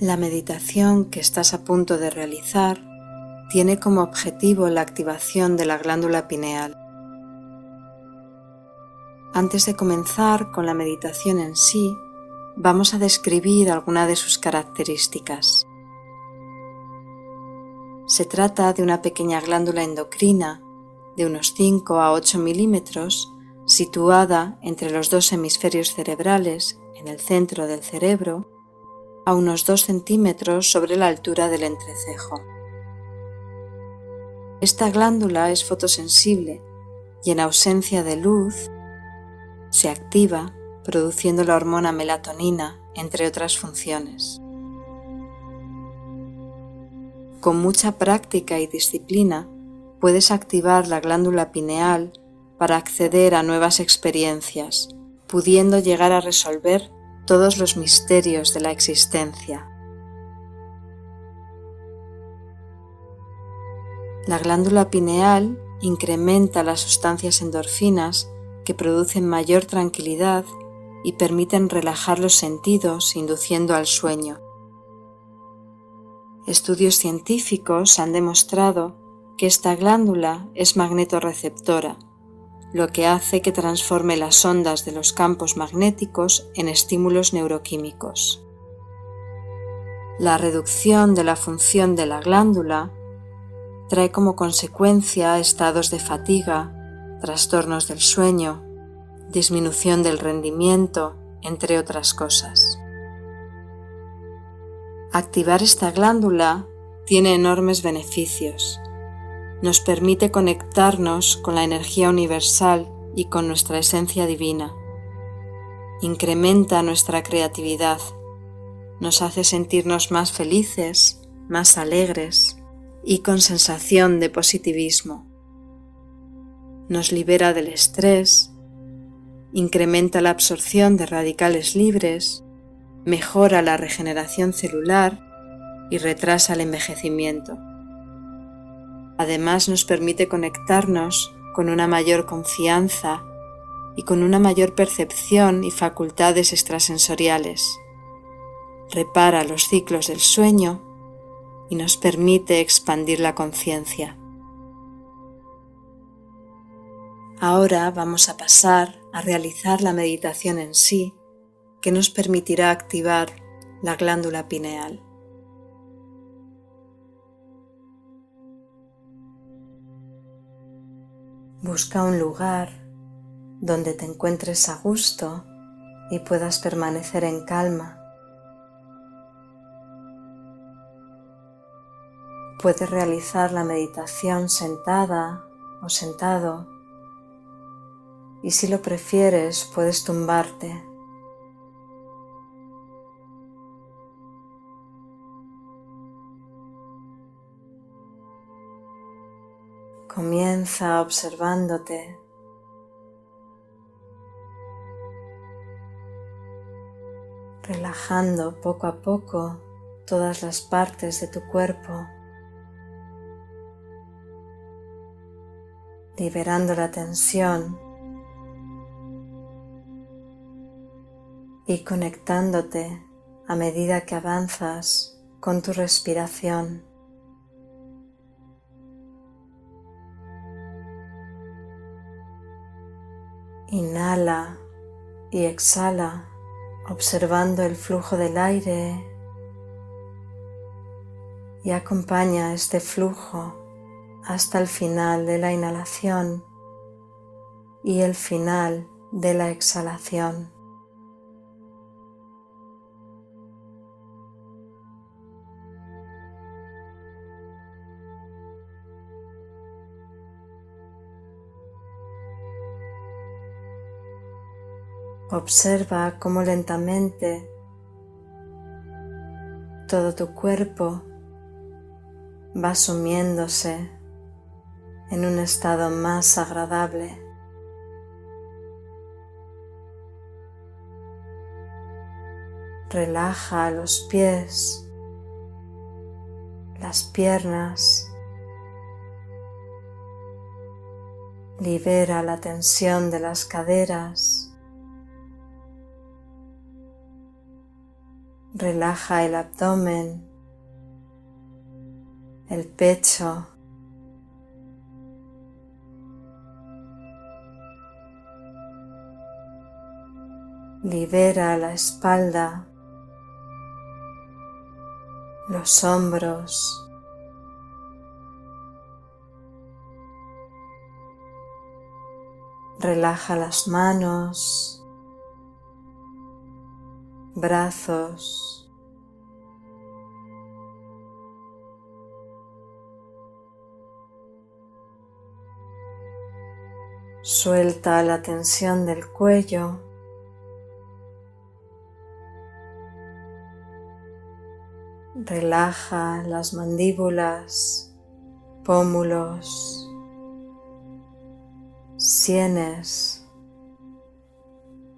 La meditación que estás a punto de realizar tiene como objetivo la activación de la glándula pineal. Antes de comenzar con la meditación en sí, vamos a describir alguna de sus características. Se trata de una pequeña glándula endocrina de unos 5 a 8 milímetros situada entre los dos hemisferios cerebrales en el centro del cerebro a unos 2 centímetros sobre la altura del entrecejo. Esta glándula es fotosensible y en ausencia de luz se activa produciendo la hormona melatonina, entre otras funciones. Con mucha práctica y disciplina puedes activar la glándula pineal para acceder a nuevas experiencias, pudiendo llegar a resolver todos los misterios de la existencia. La glándula pineal incrementa las sustancias endorfinas que producen mayor tranquilidad y permiten relajar los sentidos induciendo al sueño. Estudios científicos han demostrado que esta glándula es magnetorreceptora, lo que hace que transforme las ondas de los campos magnéticos en estímulos neuroquímicos. La reducción de la función de la glándula trae como consecuencia estados de fatiga, trastornos del sueño, disminución del rendimiento, entre otras cosas. Activar esta glándula tiene enormes beneficios. Nos permite conectarnos con la energía universal y con nuestra esencia divina. Incrementa nuestra creatividad. Nos hace sentirnos más felices, más alegres, y con sensación de positivismo. Nos libera del estrés, incrementa la absorción de radicales libres, mejora la regeneración celular y retrasa el envejecimiento. Además nos permite conectarnos con una mayor confianza y con una mayor percepción y facultades extrasensoriales. Repara los ciclos del sueño y nos permite expandir la conciencia. Ahora vamos a pasar a realizar la meditación en sí que nos permitirá activar la glándula pineal. Busca un lugar donde te encuentres a gusto y puedas permanecer en calma. Puedes realizar la meditación sentada o sentado y si lo prefieres puedes tumbarte. Comienza observándote. relajando poco a poco todas las partes de tu cuerpo. liberando la tensión y conectándote a medida que avanzas con tu respiración. Inhala y exhala observando el flujo del aire y acompaña este flujo hasta el final de la inhalación y el final de la exhalación. Observa cómo lentamente todo tu cuerpo va sumiéndose en un estado más agradable. Relaja los pies, las piernas, libera la tensión de las caderas, Relaja el abdomen, el pecho, libera la espalda, los hombros, relaja las manos, brazos, suelta la tensión del cuello. Relaja las mandíbulas, pómulos, sienes,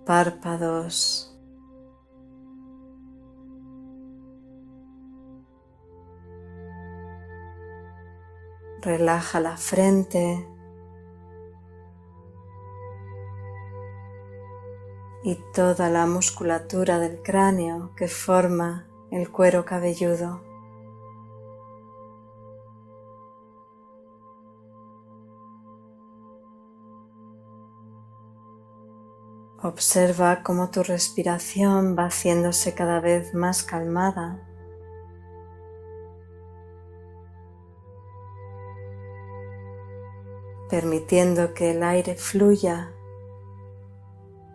párpados. Relaja la frente y toda la musculatura del cráneo que forma el cuero cabelludo. Observa cómo tu respiración va haciéndose cada vez más calmada. Permitiendo que el aire fluya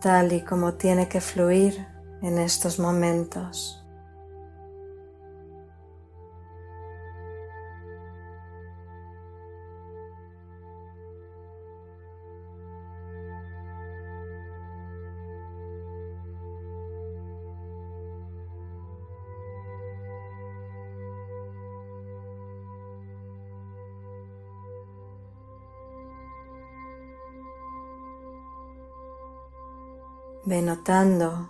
tal y como tiene que fluir en estos momentos. Ve notando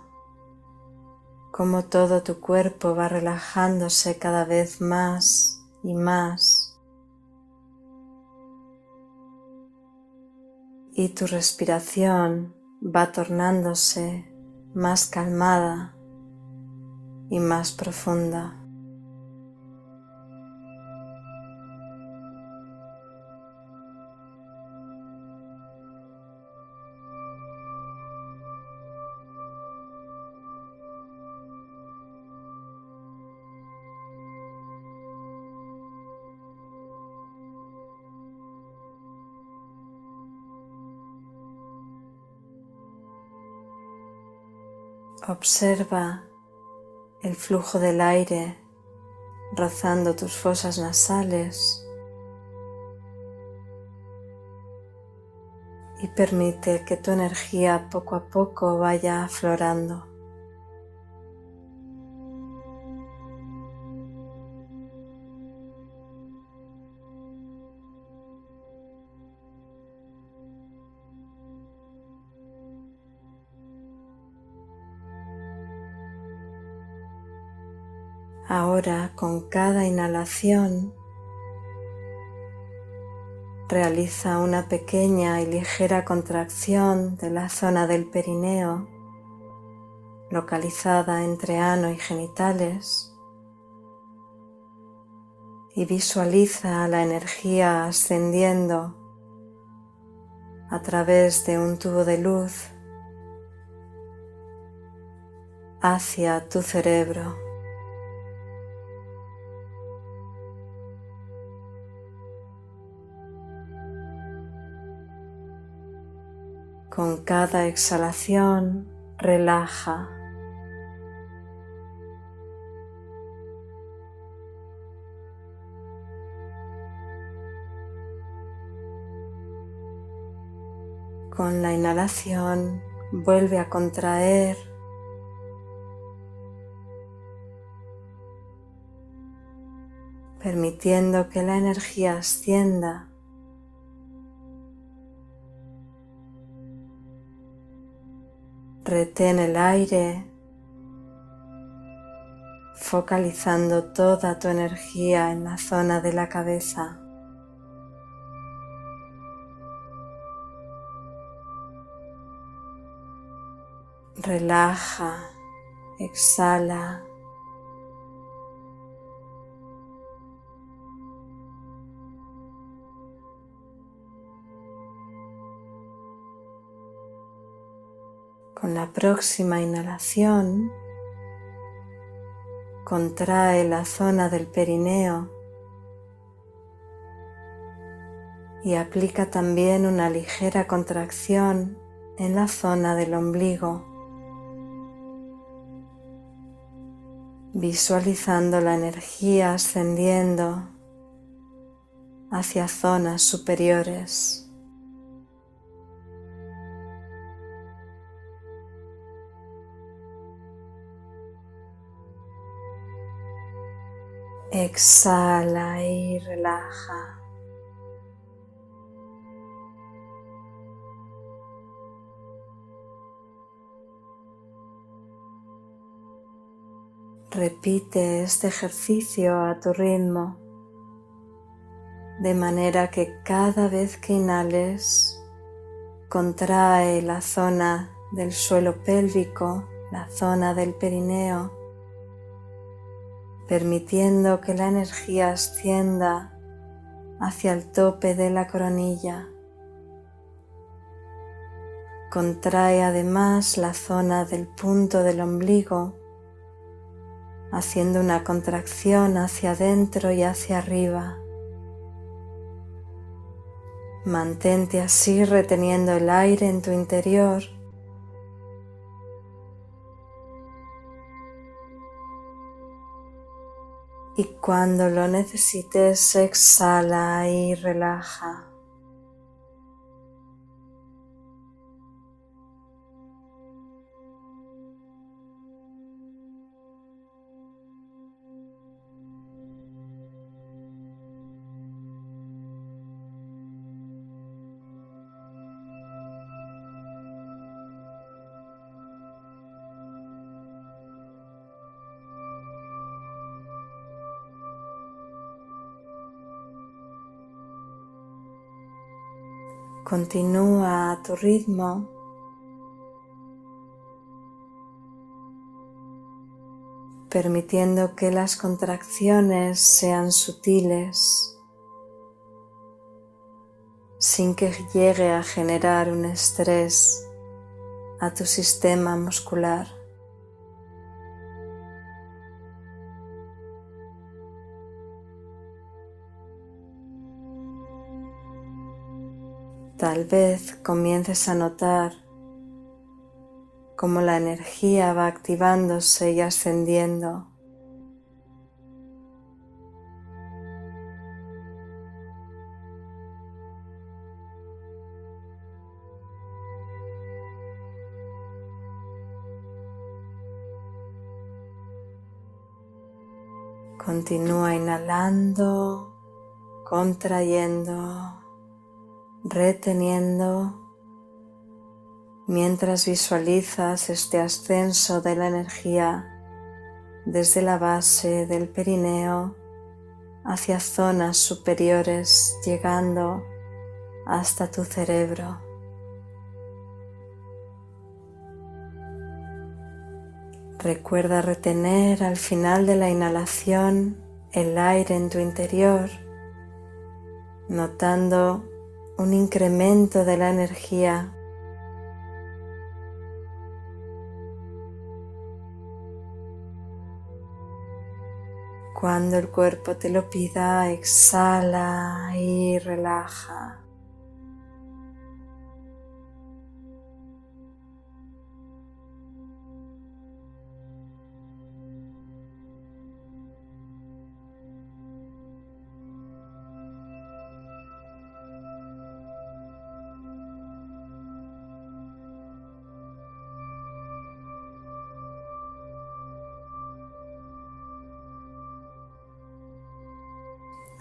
cómo todo tu cuerpo va relajándose cada vez más y más. Y tu respiración va tornándose más calmada y más profunda. Observa el flujo del aire rozando tus fosas nasales y permite que tu energía poco a poco vaya aflorando. Ahora con cada inhalación realiza una pequeña y ligera contracción de la zona del perineo localizada entre ano y genitales y visualiza la energía ascendiendo a través de un tubo de luz hacia tu cerebro. Con cada exhalación relaja. Con la inhalación vuelve a contraer permitiendo que la energía ascienda Retén el aire, focalizando toda tu energía en la zona de la cabeza. Relaja, exhala Con la próxima inhalación, contrae la zona del perineo y aplica también una ligera contracción en la zona del ombligo, visualizando la energía ascendiendo hacia zonas superiores. Exhala y relaja. Repite este ejercicio a tu ritmo, de manera que cada vez que inhales, contrae la zona del suelo pélvico, la zona del perineo, permitiendo que la energía ascienda hacia el tope de la coronilla. Contrae además la zona del punto del ombligo haciendo una contracción hacia adentro y hacia arriba. Mantente así reteniendo el aire en tu interior. Y cuando lo necesites, exhala y relaja. Continúa a tu ritmo. permitiendo que las contracciones sean sutiles sin que llegue a generar un estrés a tu sistema muscular. Tal vez comiences a notar cómo la energía va activándose y ascendiendo. Continúa inhalando, contrayendo reteniendo mientras visualizas este ascenso de la energía desde la base del perineo hacia zonas superiores llegando hasta tu cerebro. Recuerda retener al final de la inhalación el aire en tu interior, notando un incremento de la energía. Cuando el cuerpo te lo pida, exhala y relaja.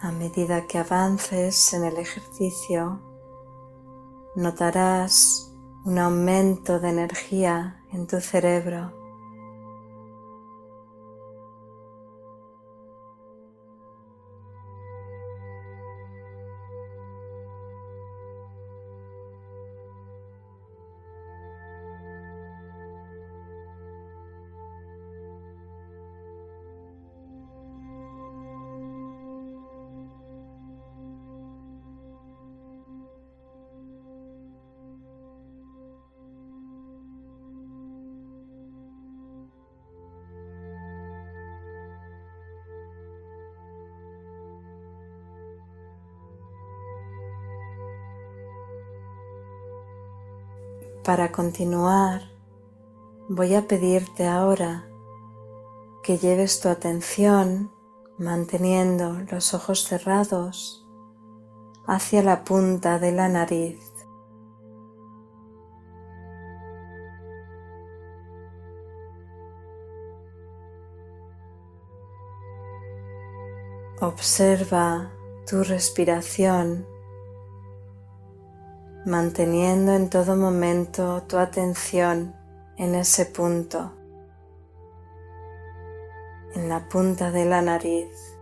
A medida que avances en el ejercicio, notarás un aumento de energía en tu cerebro. Para continuar, voy a pedirte ahora que lleves tu atención manteniendo los ojos cerrados hacia la punta de la nariz. Observa tu respiración, manteniendo en todo momento tu atención en ese punto, en la punta de la nariz.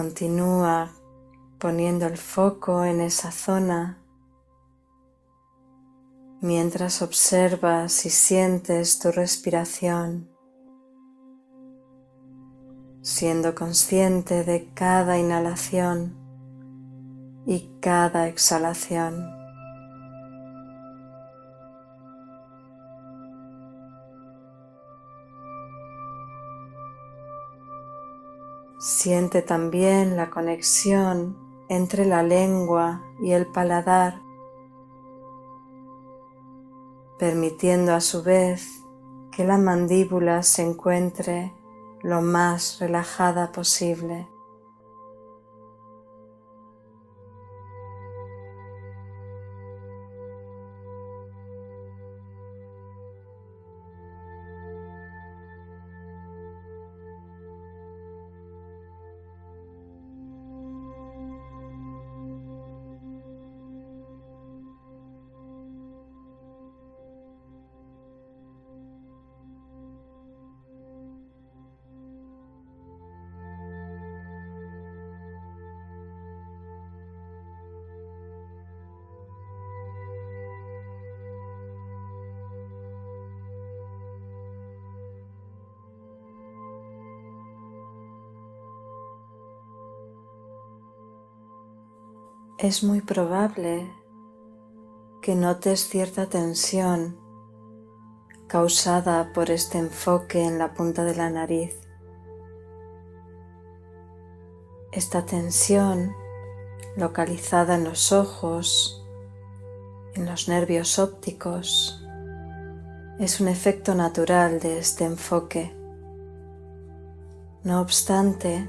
Continúa poniendo el foco en esa zona mientras observas y sientes tu respiración, siendo consciente de cada inhalación y cada exhalación. Siente también la conexión entre la lengua y el paladar, permitiendo a su vez que la mandíbula se encuentre lo más relajada posible. Es muy probable que notes cierta tensión causada por este enfoque en la punta de la nariz. Esta tensión localizada en los ojos, en los nervios ópticos, es un efecto natural de este enfoque. No obstante,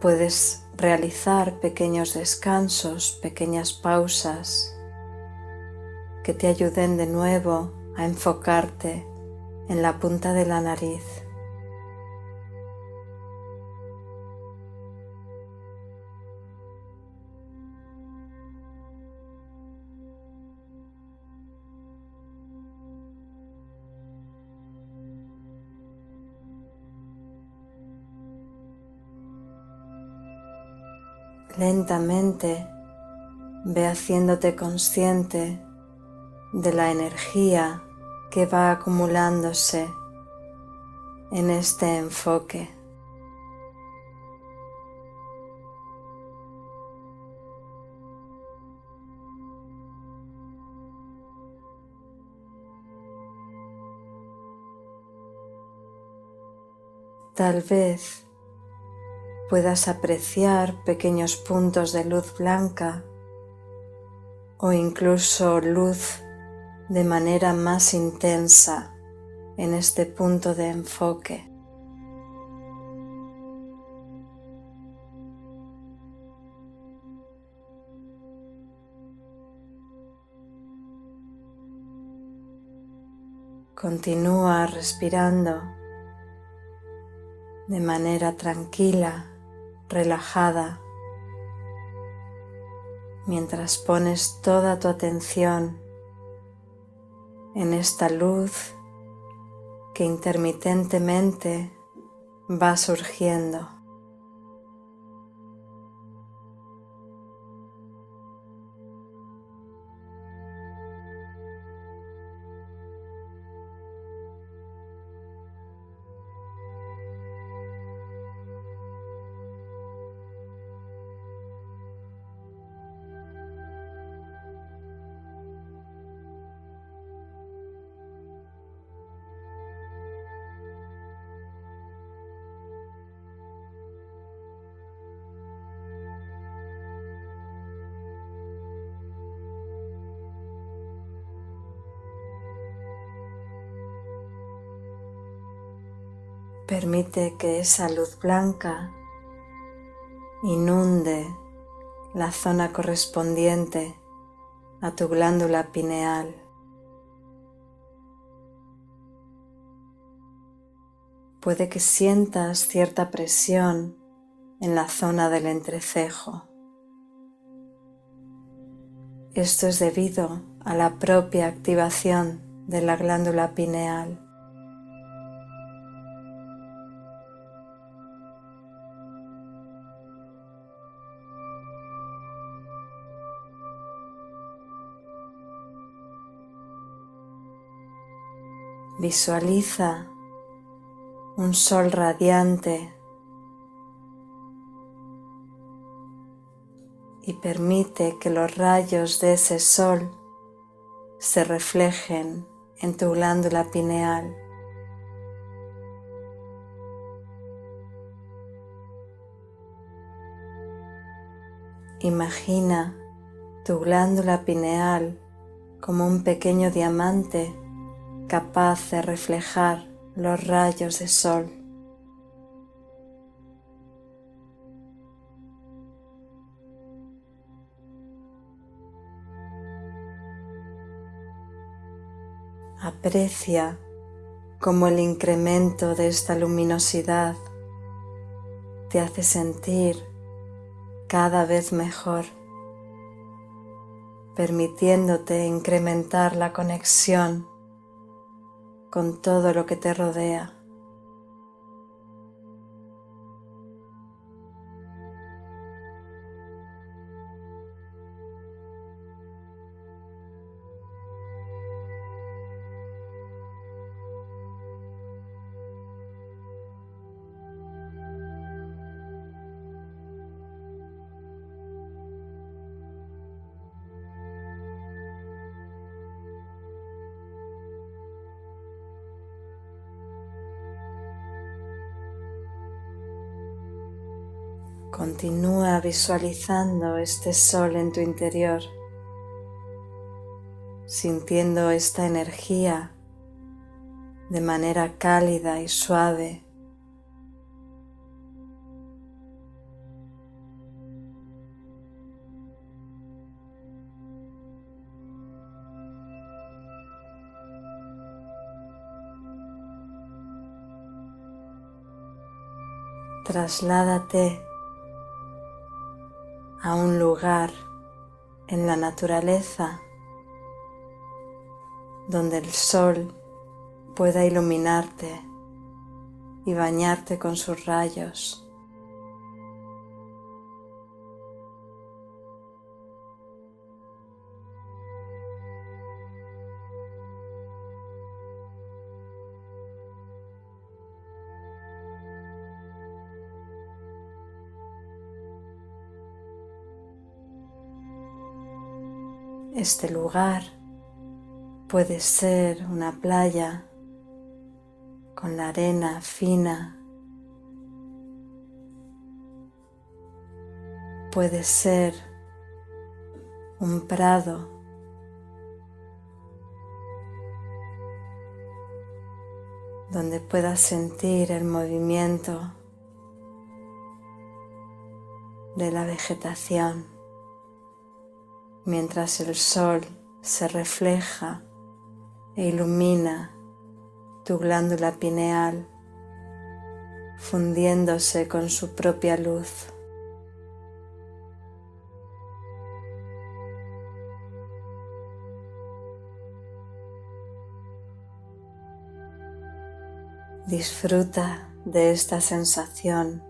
puedes realizar pequeños descansos, pequeñas pausas que te ayuden de nuevo a enfocarte en la punta de la nariz. Lentamente ve haciéndote consciente de la energía que va acumulándose en este enfoque. Tal vez puedas apreciar pequeños puntos de luz blanca o incluso luz de manera más intensa en este punto de enfoque. Continúa respirando de manera tranquila relajada mientras pones toda tu atención en esta luz que intermitentemente va surgiendo. Que esa luz blanca inunde la zona correspondiente a tu glándula pineal. Puede que sientas cierta presión en la zona del entrecejo. Esto es debido a la propia activación de la glándula pineal. Visualiza un sol radiante y permite que los rayos de ese sol se reflejen en tu glándula pineal. Imagina tu glándula pineal como un pequeño diamante capaz de reflejar los rayos de sol. Aprecia cómo el incremento de esta luminosidad te hace sentir cada vez mejor, permitiéndote incrementar la conexión con todo lo que te rodea. Continúa visualizando este sol en tu interior, sintiendo esta energía de manera cálida y suave. Trasládate lugar en la naturaleza donde el sol pueda iluminarte y bañarte con sus rayos. Este lugar puede ser una playa con la arena fina. Puede ser un prado. donde puedas sentir el movimiento de la vegetación mientras el sol se refleja e ilumina tu glándula pineal, fundiéndose con su propia luz. Disfruta de esta sensación,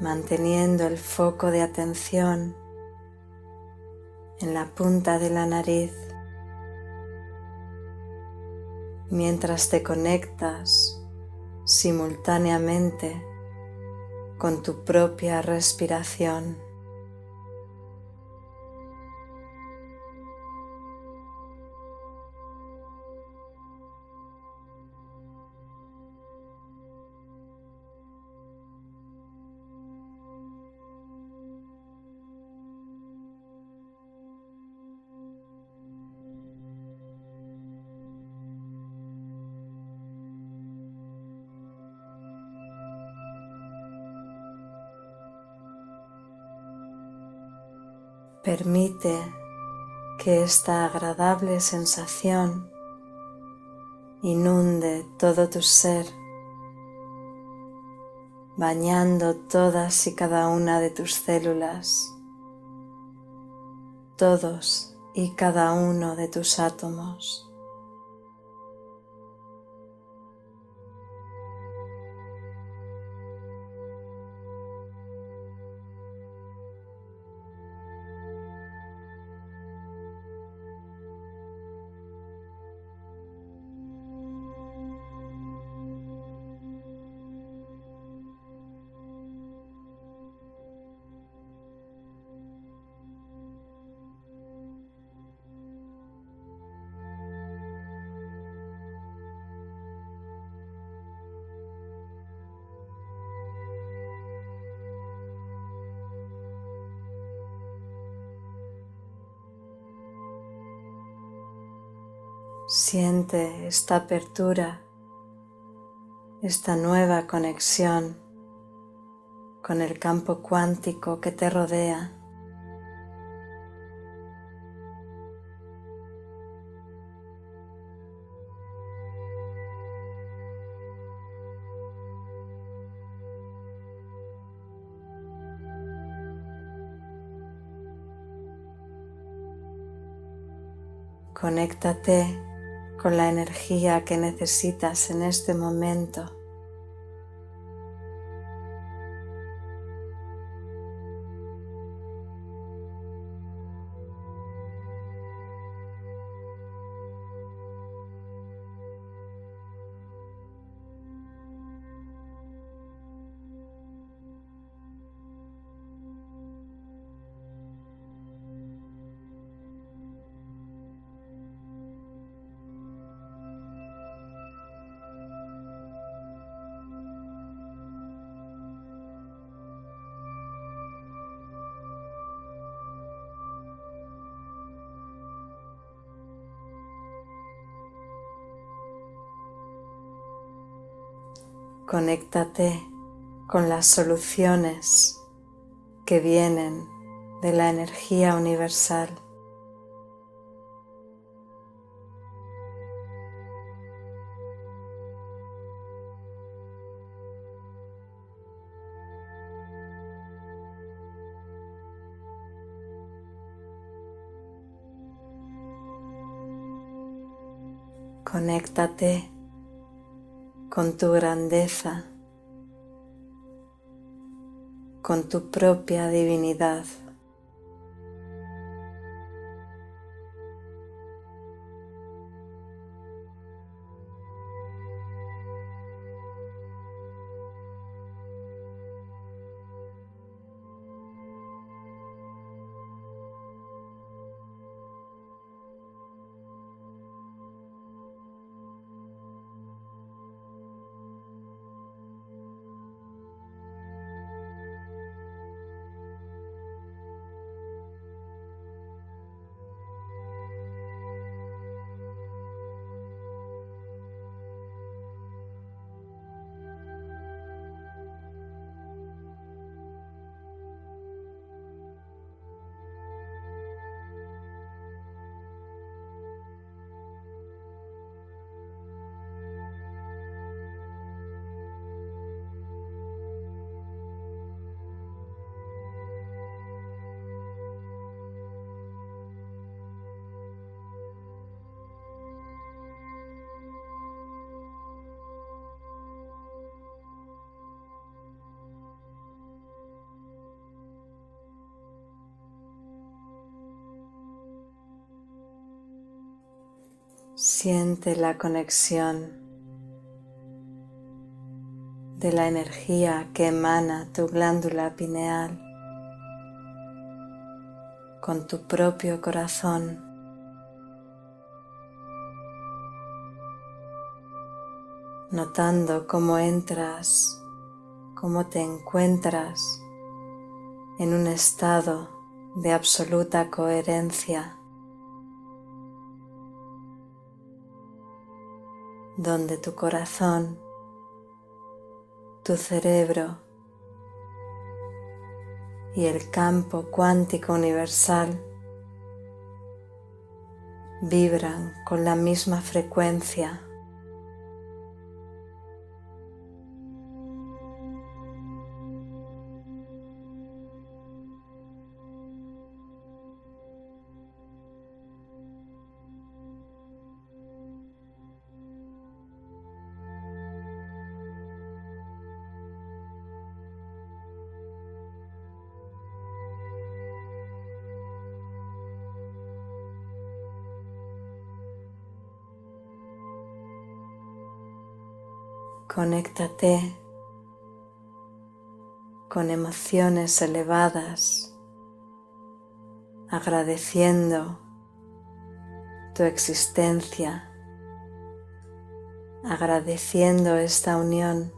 manteniendo el foco de atención en la punta de la nariz mientras te conectas simultáneamente con tu propia respiración. Permite que esta agradable sensación inunde todo tu ser, bañando todas y cada una de tus células, todos y cada uno de tus átomos. Esta apertura, esta nueva conexión con el campo cuántico que te rodea. Conéctate con la energía que necesitas en este momento. Conéctate con las soluciones que vienen de la energía universal. Conéctate con tu grandeza, con tu propia divinidad. Siente la conexión de la energía que emana tu glándula pineal con tu propio corazón. Notando cómo entras, cómo te encuentras en un estado de absoluta coherencia. Donde tu corazón, tu cerebro y el campo cuántico universal vibran con la misma frecuencia. Conéctate con emociones elevadas, agradeciendo tu existencia, agradeciendo esta unión.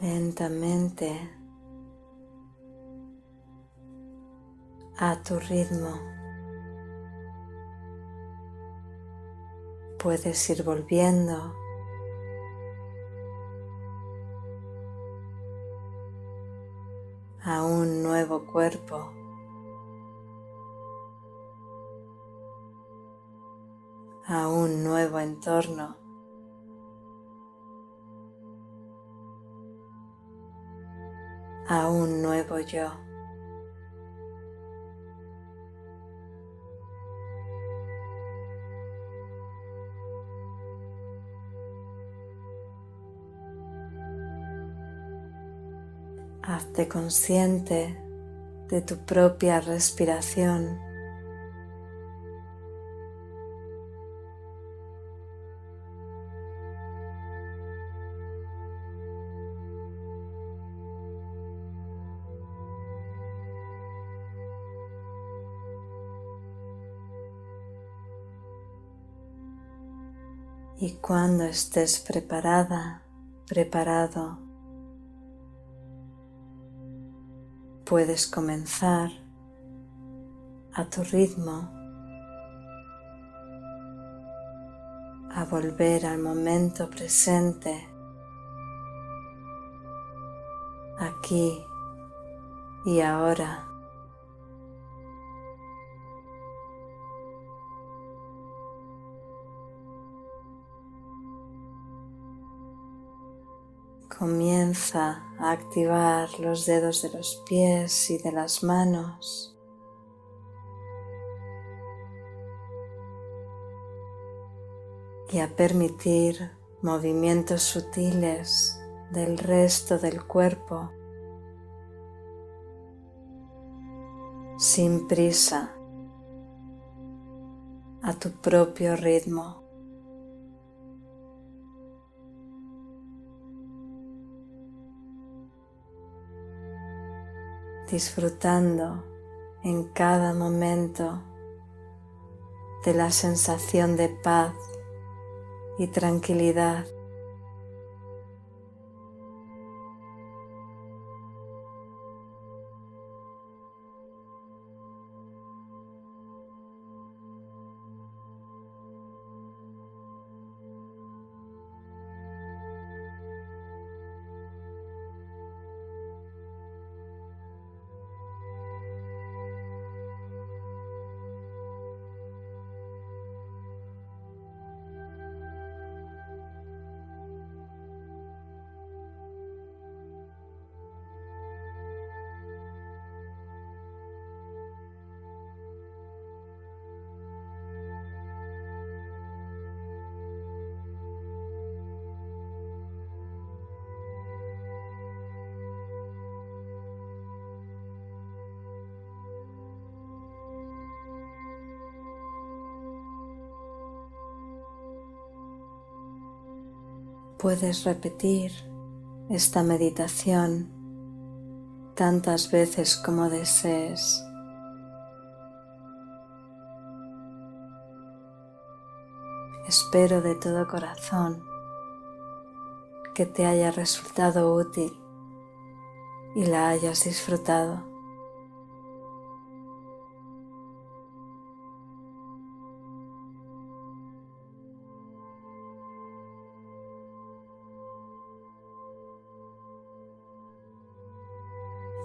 Lentamente a tu ritmo. Puedes ir volviendo a un nuevo cuerpo. a un nuevo entorno. Yo. Hazte consciente de tu propia respiración. Cuando estés preparada, preparado, puedes comenzar a tu ritmo a volver al momento presente, aquí y ahora. Comienza a activar los dedos de los pies y de las manos. Y a permitir movimientos sutiles del resto del cuerpo sin prisa a tu propio ritmo. Disfrutando en cada momento de la sensación de paz y tranquilidad Puedes repetir esta meditación tantas veces como desees. Espero de todo corazón que te haya resultado útil y la hayas disfrutado.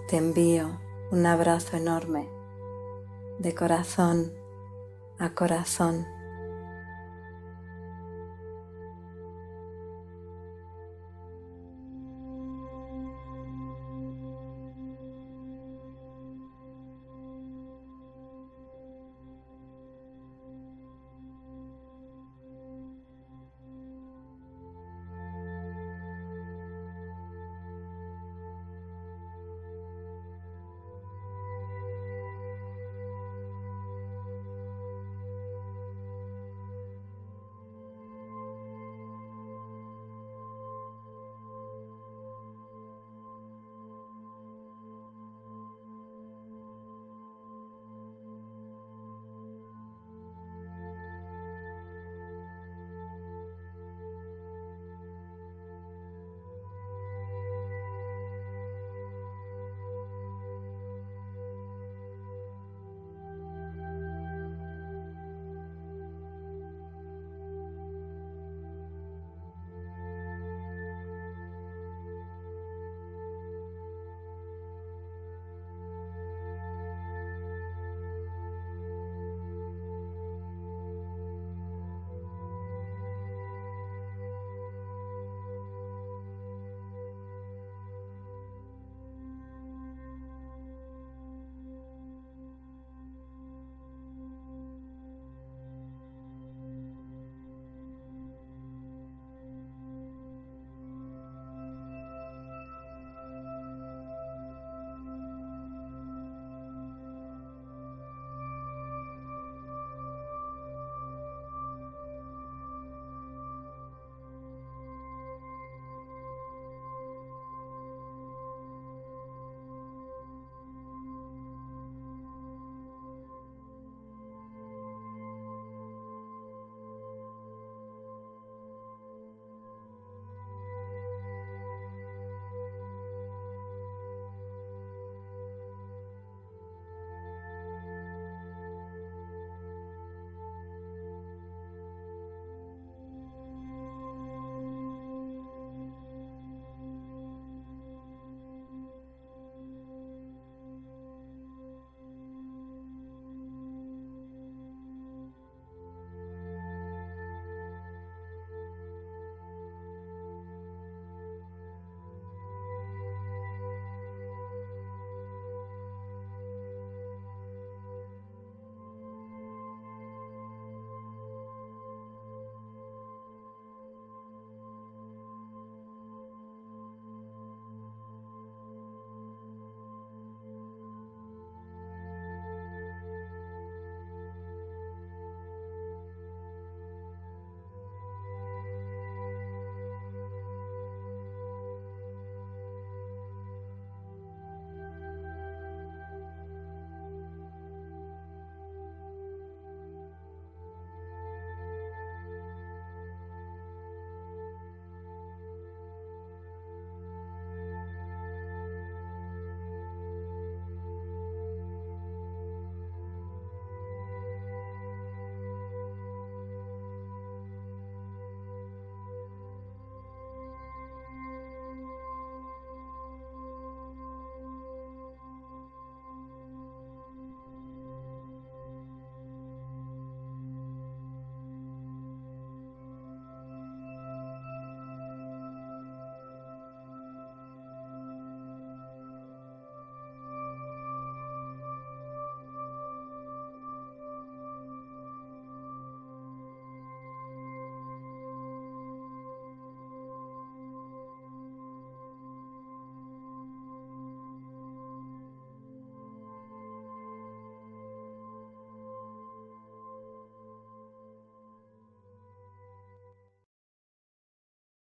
Te envío un abrazo enorme de corazón a corazón.